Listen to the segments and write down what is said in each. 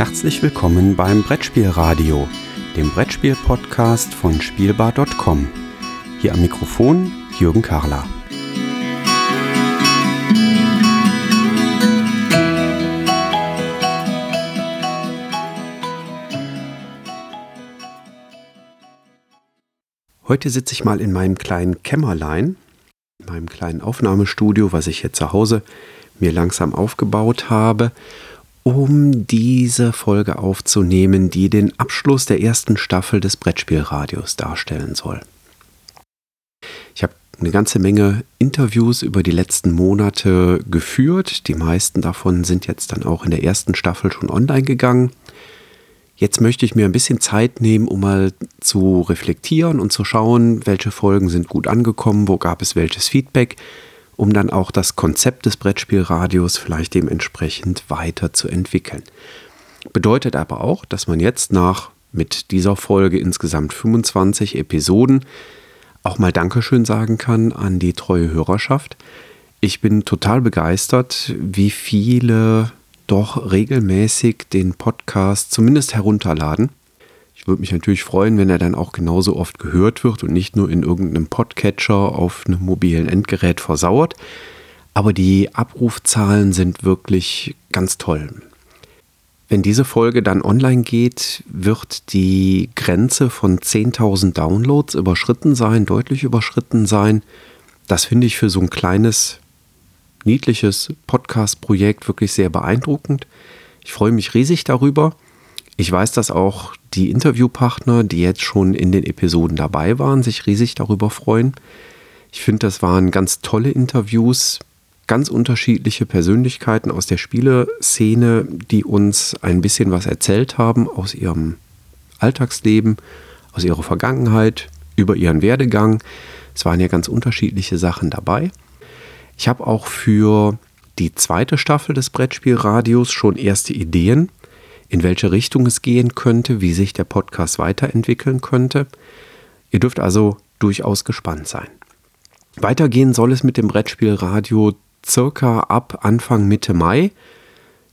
Herzlich willkommen beim Brettspielradio, dem Brettspiel-Podcast von Spielbar.com. Hier am Mikrofon Jürgen Karler. Heute sitze ich mal in meinem kleinen Kämmerlein, in meinem kleinen Aufnahmestudio, was ich hier zu Hause mir langsam aufgebaut habe um diese Folge aufzunehmen, die den Abschluss der ersten Staffel des Brettspielradios darstellen soll. Ich habe eine ganze Menge Interviews über die letzten Monate geführt. Die meisten davon sind jetzt dann auch in der ersten Staffel schon online gegangen. Jetzt möchte ich mir ein bisschen Zeit nehmen, um mal zu reflektieren und zu schauen, welche Folgen sind gut angekommen, wo gab es welches Feedback, um dann auch das Konzept des Brettspielradios vielleicht dementsprechend weiterzuentwickeln. Bedeutet aber auch, dass man jetzt nach mit dieser Folge insgesamt 25 Episoden auch mal Dankeschön sagen kann an die treue Hörerschaft. Ich bin total begeistert, wie viele doch regelmäßig den Podcast zumindest herunterladen ich würde mich natürlich freuen, wenn er dann auch genauso oft gehört wird und nicht nur in irgendeinem Podcatcher auf einem mobilen Endgerät versauert. Aber die Abrufzahlen sind wirklich ganz toll. Wenn diese Folge dann online geht, wird die Grenze von 10.000 Downloads überschritten sein, deutlich überschritten sein. Das finde ich für so ein kleines, niedliches Podcast-Projekt wirklich sehr beeindruckend. Ich freue mich riesig darüber. Ich weiß, dass auch die Interviewpartner, die jetzt schon in den Episoden dabei waren, sich riesig darüber freuen. Ich finde, das waren ganz tolle Interviews, ganz unterschiedliche Persönlichkeiten aus der Spieleszene, die uns ein bisschen was erzählt haben aus ihrem Alltagsleben, aus ihrer Vergangenheit, über ihren Werdegang. Es waren ja ganz unterschiedliche Sachen dabei. Ich habe auch für die zweite Staffel des Brettspielradios schon erste Ideen in welche Richtung es gehen könnte, wie sich der Podcast weiterentwickeln könnte. Ihr dürft also durchaus gespannt sein. Weitergehen soll es mit dem Brettspielradio circa ab Anfang Mitte Mai.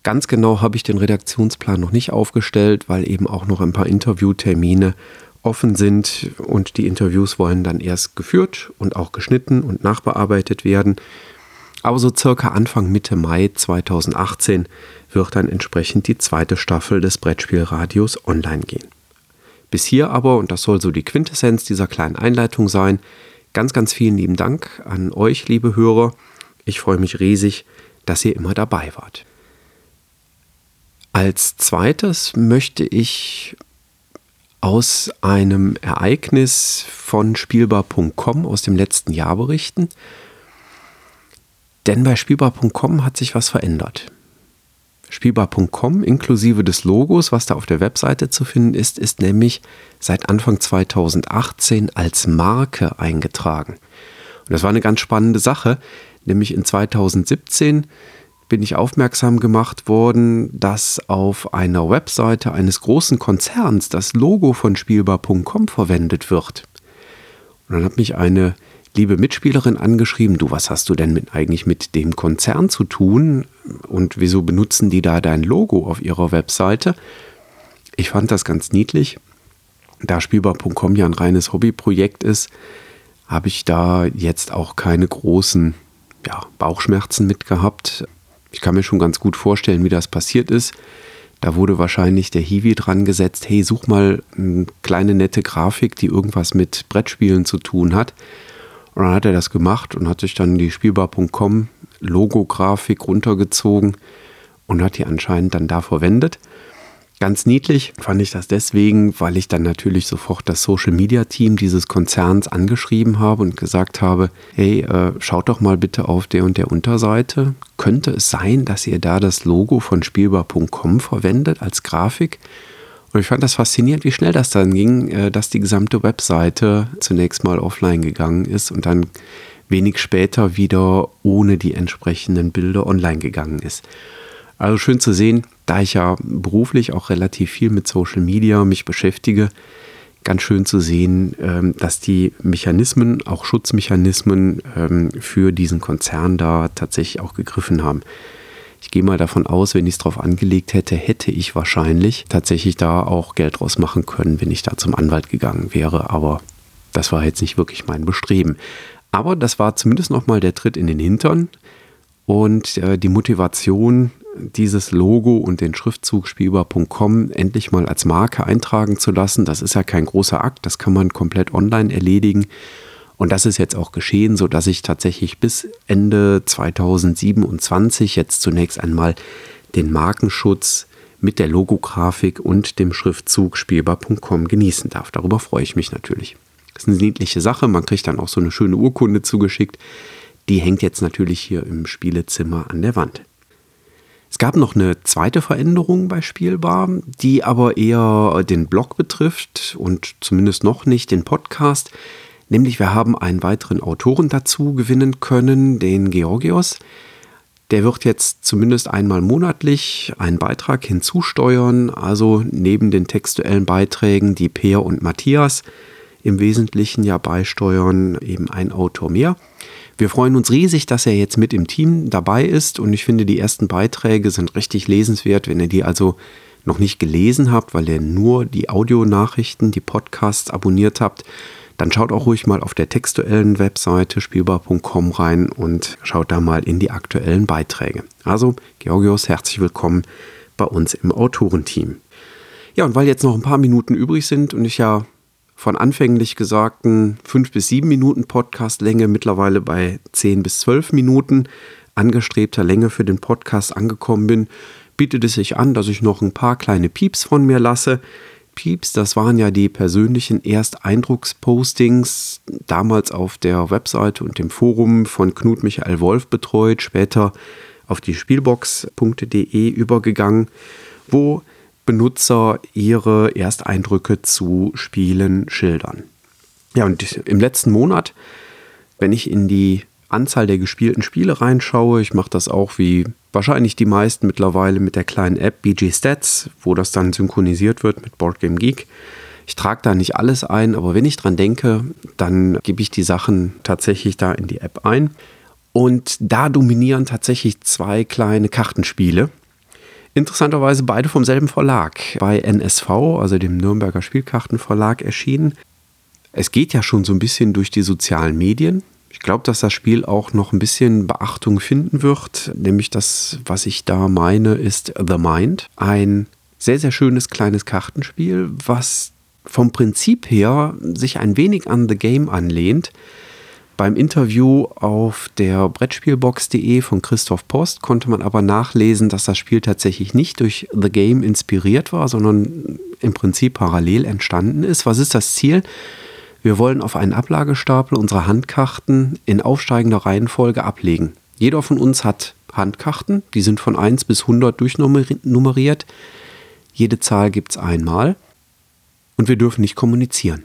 Ganz genau habe ich den Redaktionsplan noch nicht aufgestellt, weil eben auch noch ein paar Interviewtermine offen sind und die Interviews wollen dann erst geführt und auch geschnitten und nachbearbeitet werden. Aber so circa Anfang Mitte Mai 2018 wird dann entsprechend die zweite Staffel des Brettspielradios online gehen. Bis hier aber, und das soll so die Quintessenz dieser kleinen Einleitung sein, ganz, ganz vielen lieben Dank an euch, liebe Hörer. Ich freue mich riesig, dass ihr immer dabei wart. Als zweites möchte ich aus einem Ereignis von Spielbar.com aus dem letzten Jahr berichten. Denn bei Spielbar.com hat sich was verändert. Spielbar.com inklusive des Logos, was da auf der Webseite zu finden ist, ist nämlich seit Anfang 2018 als Marke eingetragen. Und das war eine ganz spannende Sache, nämlich in 2017 bin ich aufmerksam gemacht worden, dass auf einer Webseite eines großen Konzerns das Logo von Spielbar.com verwendet wird. Und dann hat mich eine liebe Mitspielerin angeschrieben, du, was hast du denn mit, eigentlich mit dem Konzern zu tun und wieso benutzen die da dein Logo auf ihrer Webseite? Ich fand das ganz niedlich. Da Spielbar.com ja ein reines Hobbyprojekt ist, habe ich da jetzt auch keine großen ja, Bauchschmerzen mit gehabt. Ich kann mir schon ganz gut vorstellen, wie das passiert ist. Da wurde wahrscheinlich der Hiwi dran gesetzt, hey, such mal eine kleine nette Grafik, die irgendwas mit Brettspielen zu tun hat. Und dann hat er das gemacht und hat sich dann die Spielbar.com Logo-Grafik runtergezogen und hat die anscheinend dann da verwendet. Ganz niedlich fand ich das deswegen, weil ich dann natürlich sofort das Social Media Team dieses Konzerns angeschrieben habe und gesagt habe, hey, äh, schaut doch mal bitte auf der und der Unterseite. Könnte es sein, dass ihr da das Logo von spielbar.com verwendet als Grafik? Und ich fand das faszinierend, wie schnell das dann ging, äh, dass die gesamte Webseite zunächst mal offline gegangen ist und dann wenig später wieder ohne die entsprechenden Bilder online gegangen ist. Also schön zu sehen, da ich ja beruflich auch relativ viel mit Social Media mich beschäftige, ganz schön zu sehen, ähm, dass die Mechanismen, auch Schutzmechanismen ähm, für diesen Konzern da tatsächlich auch gegriffen haben. Ich gehe mal davon aus, wenn ich es drauf angelegt hätte, hätte ich wahrscheinlich tatsächlich da auch Geld draus machen können, wenn ich da zum Anwalt gegangen wäre. Aber das war jetzt nicht wirklich mein Bestreben. Aber das war zumindest nochmal der Tritt in den Hintern und äh, die Motivation, dieses Logo und den Schriftzug spielbar.com endlich mal als Marke eintragen zu lassen. Das ist ja kein großer Akt, das kann man komplett online erledigen. Und das ist jetzt auch geschehen, sodass ich tatsächlich bis Ende 2027 jetzt zunächst einmal den Markenschutz mit der Logografik und dem Schriftzug spielbar.com genießen darf. Darüber freue ich mich natürlich. Das ist eine niedliche Sache. Man kriegt dann auch so eine schöne Urkunde zugeschickt. Die hängt jetzt natürlich hier im Spielezimmer an der Wand. Es gab noch eine zweite Veränderung bei Spielbar, die aber eher den Blog betrifft und zumindest noch nicht den Podcast. Nämlich wir haben einen weiteren Autoren dazu gewinnen können, den Georgios. Der wird jetzt zumindest einmal monatlich einen Beitrag hinzusteuern, also neben den textuellen Beiträgen, die Peer und Matthias im Wesentlichen ja beisteuern, eben ein Autor mehr. Wir freuen uns riesig, dass er jetzt mit im Team dabei ist und ich finde, die ersten Beiträge sind richtig lesenswert. Wenn ihr die also noch nicht gelesen habt, weil ihr nur die Audionachrichten, die Podcasts abonniert habt, dann schaut auch ruhig mal auf der textuellen Webseite spielbar.com rein und schaut da mal in die aktuellen Beiträge. Also, Georgios, herzlich willkommen bei uns im Autorenteam. Ja, und weil jetzt noch ein paar Minuten übrig sind und ich ja von anfänglich gesagten fünf bis sieben Minuten Podcastlänge mittlerweile bei zehn bis zwölf Minuten angestrebter Länge für den Podcast angekommen bin, bietet es sich an, dass ich noch ein paar kleine Pieps von mir lasse. Pieps, das waren ja die persönlichen Ersteindruckspostings, damals auf der Webseite und dem Forum von Knut Michael Wolf betreut, später auf die Spielbox.de übergegangen, wo Benutzer ihre Ersteindrücke zu Spielen schildern. Ja, und im letzten Monat, wenn ich in die Anzahl der gespielten Spiele reinschaue, ich mache das auch wie wahrscheinlich die meisten mittlerweile mit der kleinen App BG Stats, wo das dann synchronisiert wird mit Boardgame Geek. Ich trage da nicht alles ein, aber wenn ich dran denke, dann gebe ich die Sachen tatsächlich da in die App ein. Und da dominieren tatsächlich zwei kleine Kartenspiele. Interessanterweise beide vom selben Verlag, bei NSV, also dem Nürnberger Spielkartenverlag, erschienen. Es geht ja schon so ein bisschen durch die sozialen Medien. Ich glaube, dass das Spiel auch noch ein bisschen Beachtung finden wird. Nämlich das, was ich da meine, ist The Mind. Ein sehr, sehr schönes kleines Kartenspiel, was vom Prinzip her sich ein wenig an The Game anlehnt. Beim Interview auf der Brettspielbox.de von Christoph Post konnte man aber nachlesen, dass das Spiel tatsächlich nicht durch The Game inspiriert war, sondern im Prinzip parallel entstanden ist. Was ist das Ziel? Wir wollen auf einen Ablagestapel unsere Handkarten in aufsteigender Reihenfolge ablegen. Jeder von uns hat Handkarten, die sind von 1 bis 100 durchnummeriert. Jede Zahl gibt es einmal und wir dürfen nicht kommunizieren.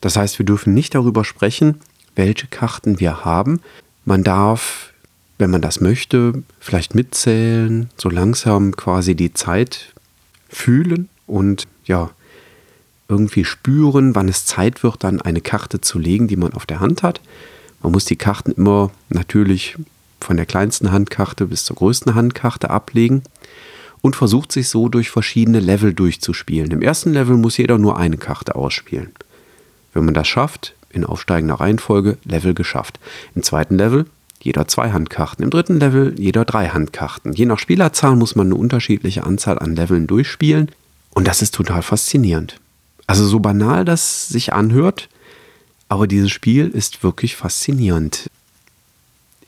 Das heißt, wir dürfen nicht darüber sprechen, welche Karten wir haben. Man darf, wenn man das möchte, vielleicht mitzählen, so langsam quasi die Zeit fühlen und ja, irgendwie spüren, wann es Zeit wird, dann eine Karte zu legen, die man auf der Hand hat. Man muss die Karten immer natürlich von der kleinsten Handkarte bis zur größten Handkarte ablegen und versucht sich so durch verschiedene Level durchzuspielen. Im ersten Level muss jeder nur eine Karte ausspielen. Wenn man das schafft, in aufsteigender Reihenfolge Level geschafft. Im zweiten Level jeder zwei Handkarten. Im dritten Level jeder drei Handkarten. Je nach Spielerzahl muss man eine unterschiedliche Anzahl an Leveln durchspielen. Und das ist total faszinierend. Also so banal das sich anhört, aber dieses Spiel ist wirklich faszinierend.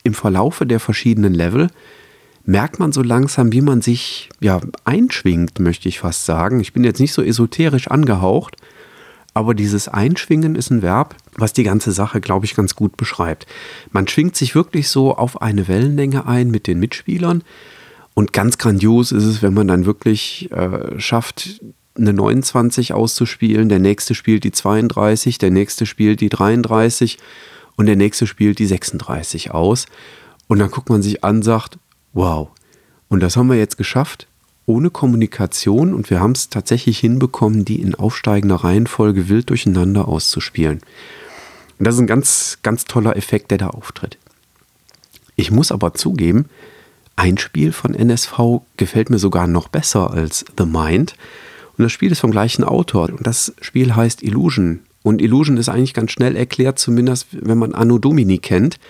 Im Verlaufe der verschiedenen Level merkt man so langsam, wie man sich ja einschwingt, möchte ich fast sagen. Ich bin jetzt nicht so esoterisch angehaucht, aber dieses Einschwingen ist ein Verb, was die ganze Sache, glaube ich, ganz gut beschreibt. Man schwingt sich wirklich so auf eine Wellenlänge ein mit den Mitspielern. Und ganz grandios ist es, wenn man dann wirklich äh, schafft, eine 29 auszuspielen, der nächste spielt die 32, der nächste spielt die 33 und der nächste spielt die 36 aus. Und dann guckt man sich an, sagt, wow, und das haben wir jetzt geschafft, ohne Kommunikation und wir haben es tatsächlich hinbekommen, die in aufsteigender Reihenfolge wild durcheinander auszuspielen. Und das ist ein ganz, ganz toller Effekt, der da auftritt. Ich muss aber zugeben, ein Spiel von NSV gefällt mir sogar noch besser als The Mind. Und das Spiel ist vom gleichen Autor. Und das Spiel heißt Illusion. Und Illusion ist eigentlich ganz schnell erklärt, zumindest wenn man Anno Domini kennt.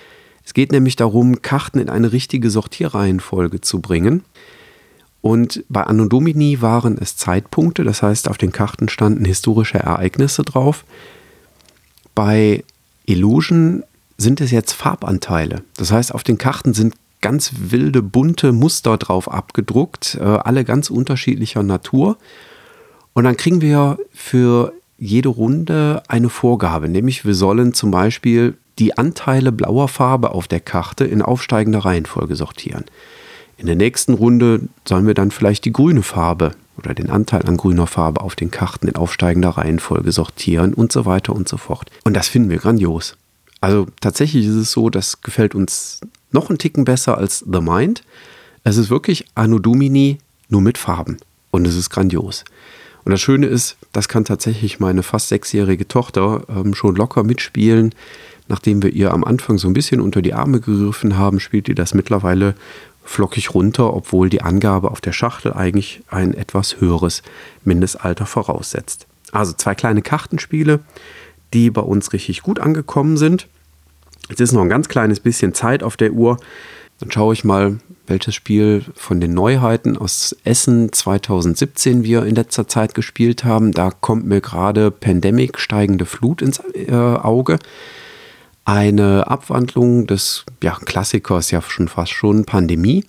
Es geht nämlich darum, Karten in eine richtige Sortierreihenfolge zu bringen. Und bei Anno Domini waren es Zeitpunkte, das heißt, auf den Karten standen historische Ereignisse drauf. Bei Illusion sind es jetzt Farbanteile. Das heißt, auf den Karten sind ganz wilde, bunte Muster drauf abgedruckt, äh, alle ganz unterschiedlicher Natur. Und dann kriegen wir für jede Runde eine Vorgabe, nämlich wir sollen zum Beispiel die Anteile blauer Farbe auf der Karte in aufsteigender Reihenfolge sortieren. In der nächsten Runde sollen wir dann vielleicht die grüne Farbe oder den Anteil an grüner Farbe auf den Karten in aufsteigender Reihenfolge sortieren und so weiter und so fort. Und das finden wir grandios. Also tatsächlich ist es so, das gefällt uns noch einen Ticken besser als The Mind. Es ist wirklich Anno Domini nur mit Farben und es ist grandios. Und das Schöne ist, das kann tatsächlich meine fast sechsjährige Tochter ähm, schon locker mitspielen. Nachdem wir ihr am Anfang so ein bisschen unter die Arme gegriffen haben, spielt ihr das mittlerweile flockig runter, obwohl die Angabe auf der Schachtel eigentlich ein etwas höheres Mindestalter voraussetzt. Also zwei kleine Kartenspiele, die bei uns richtig gut angekommen sind. Jetzt ist noch ein ganz kleines bisschen Zeit auf der Uhr. Dann schaue ich mal, welches Spiel von den Neuheiten aus Essen 2017 wir in letzter Zeit gespielt haben. Da kommt mir gerade Pandemic steigende Flut ins äh, Auge eine Abwandlung des ja, Klassikers, ja schon fast schon Pandemie,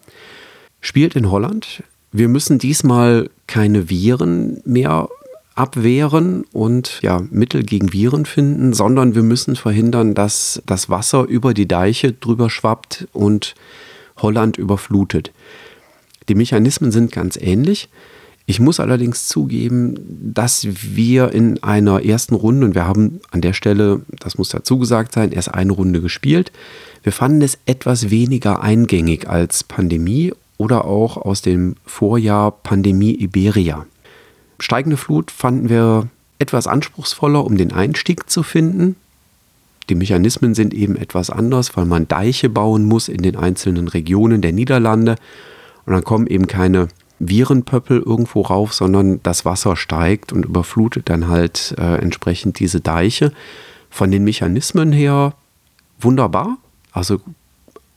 spielt in Holland. Wir müssen diesmal keine Viren mehr abwehren und ja, Mittel gegen Viren finden, sondern wir müssen verhindern, dass das Wasser über die Deiche drüber schwappt und Holland überflutet. Die Mechanismen sind ganz ähnlich. Ich muss allerdings zugeben, dass wir in einer ersten Runde, und wir haben an der Stelle, das muss dazu gesagt sein, erst eine Runde gespielt, wir fanden es etwas weniger eingängig als Pandemie oder auch aus dem Vorjahr Pandemie Iberia. Steigende Flut fanden wir etwas anspruchsvoller, um den Einstieg zu finden. Die Mechanismen sind eben etwas anders, weil man Deiche bauen muss in den einzelnen Regionen der Niederlande. Und dann kommen eben keine Virenpöppel irgendwo rauf, sondern das Wasser steigt und überflutet dann halt äh, entsprechend diese Deiche. Von den Mechanismen her wunderbar. Also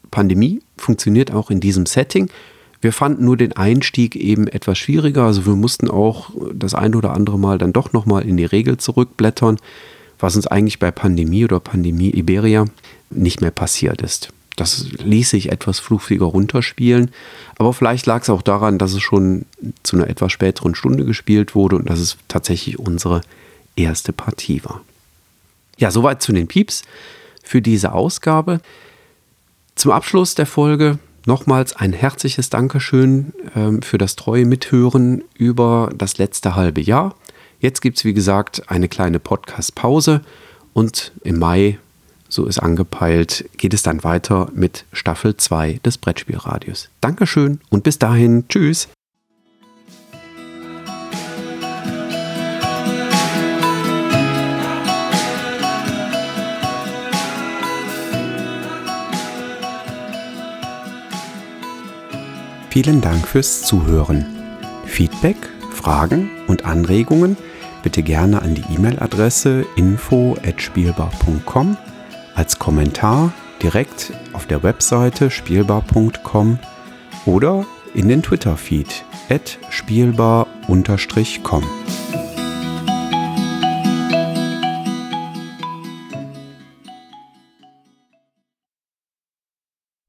Pandemie funktioniert auch in diesem Setting. Wir fanden nur den Einstieg eben etwas schwieriger. Also wir mussten auch das ein oder andere Mal dann doch nochmal in die Regel zurückblättern, was uns eigentlich bei Pandemie oder Pandemie Iberia nicht mehr passiert ist. Das ließ sich etwas fluffiger runterspielen. Aber vielleicht lag es auch daran, dass es schon zu einer etwas späteren Stunde gespielt wurde und dass es tatsächlich unsere erste Partie war. Ja, soweit zu den Pieps für diese Ausgabe. Zum Abschluss der Folge nochmals ein herzliches Dankeschön ähm, für das treue Mithören über das letzte halbe Jahr. Jetzt gibt es, wie gesagt, eine kleine Podcast-Pause und im Mai so ist angepeilt, geht es dann weiter mit Staffel 2 des Brettspielradios. Dankeschön und bis dahin, tschüss. Vielen Dank fürs Zuhören. Feedback, Fragen und Anregungen bitte gerne an die E-Mail-Adresse info@spielbar.com als Kommentar direkt auf der Webseite spielbar.com oder in den Twitter-Feed spielbar-com.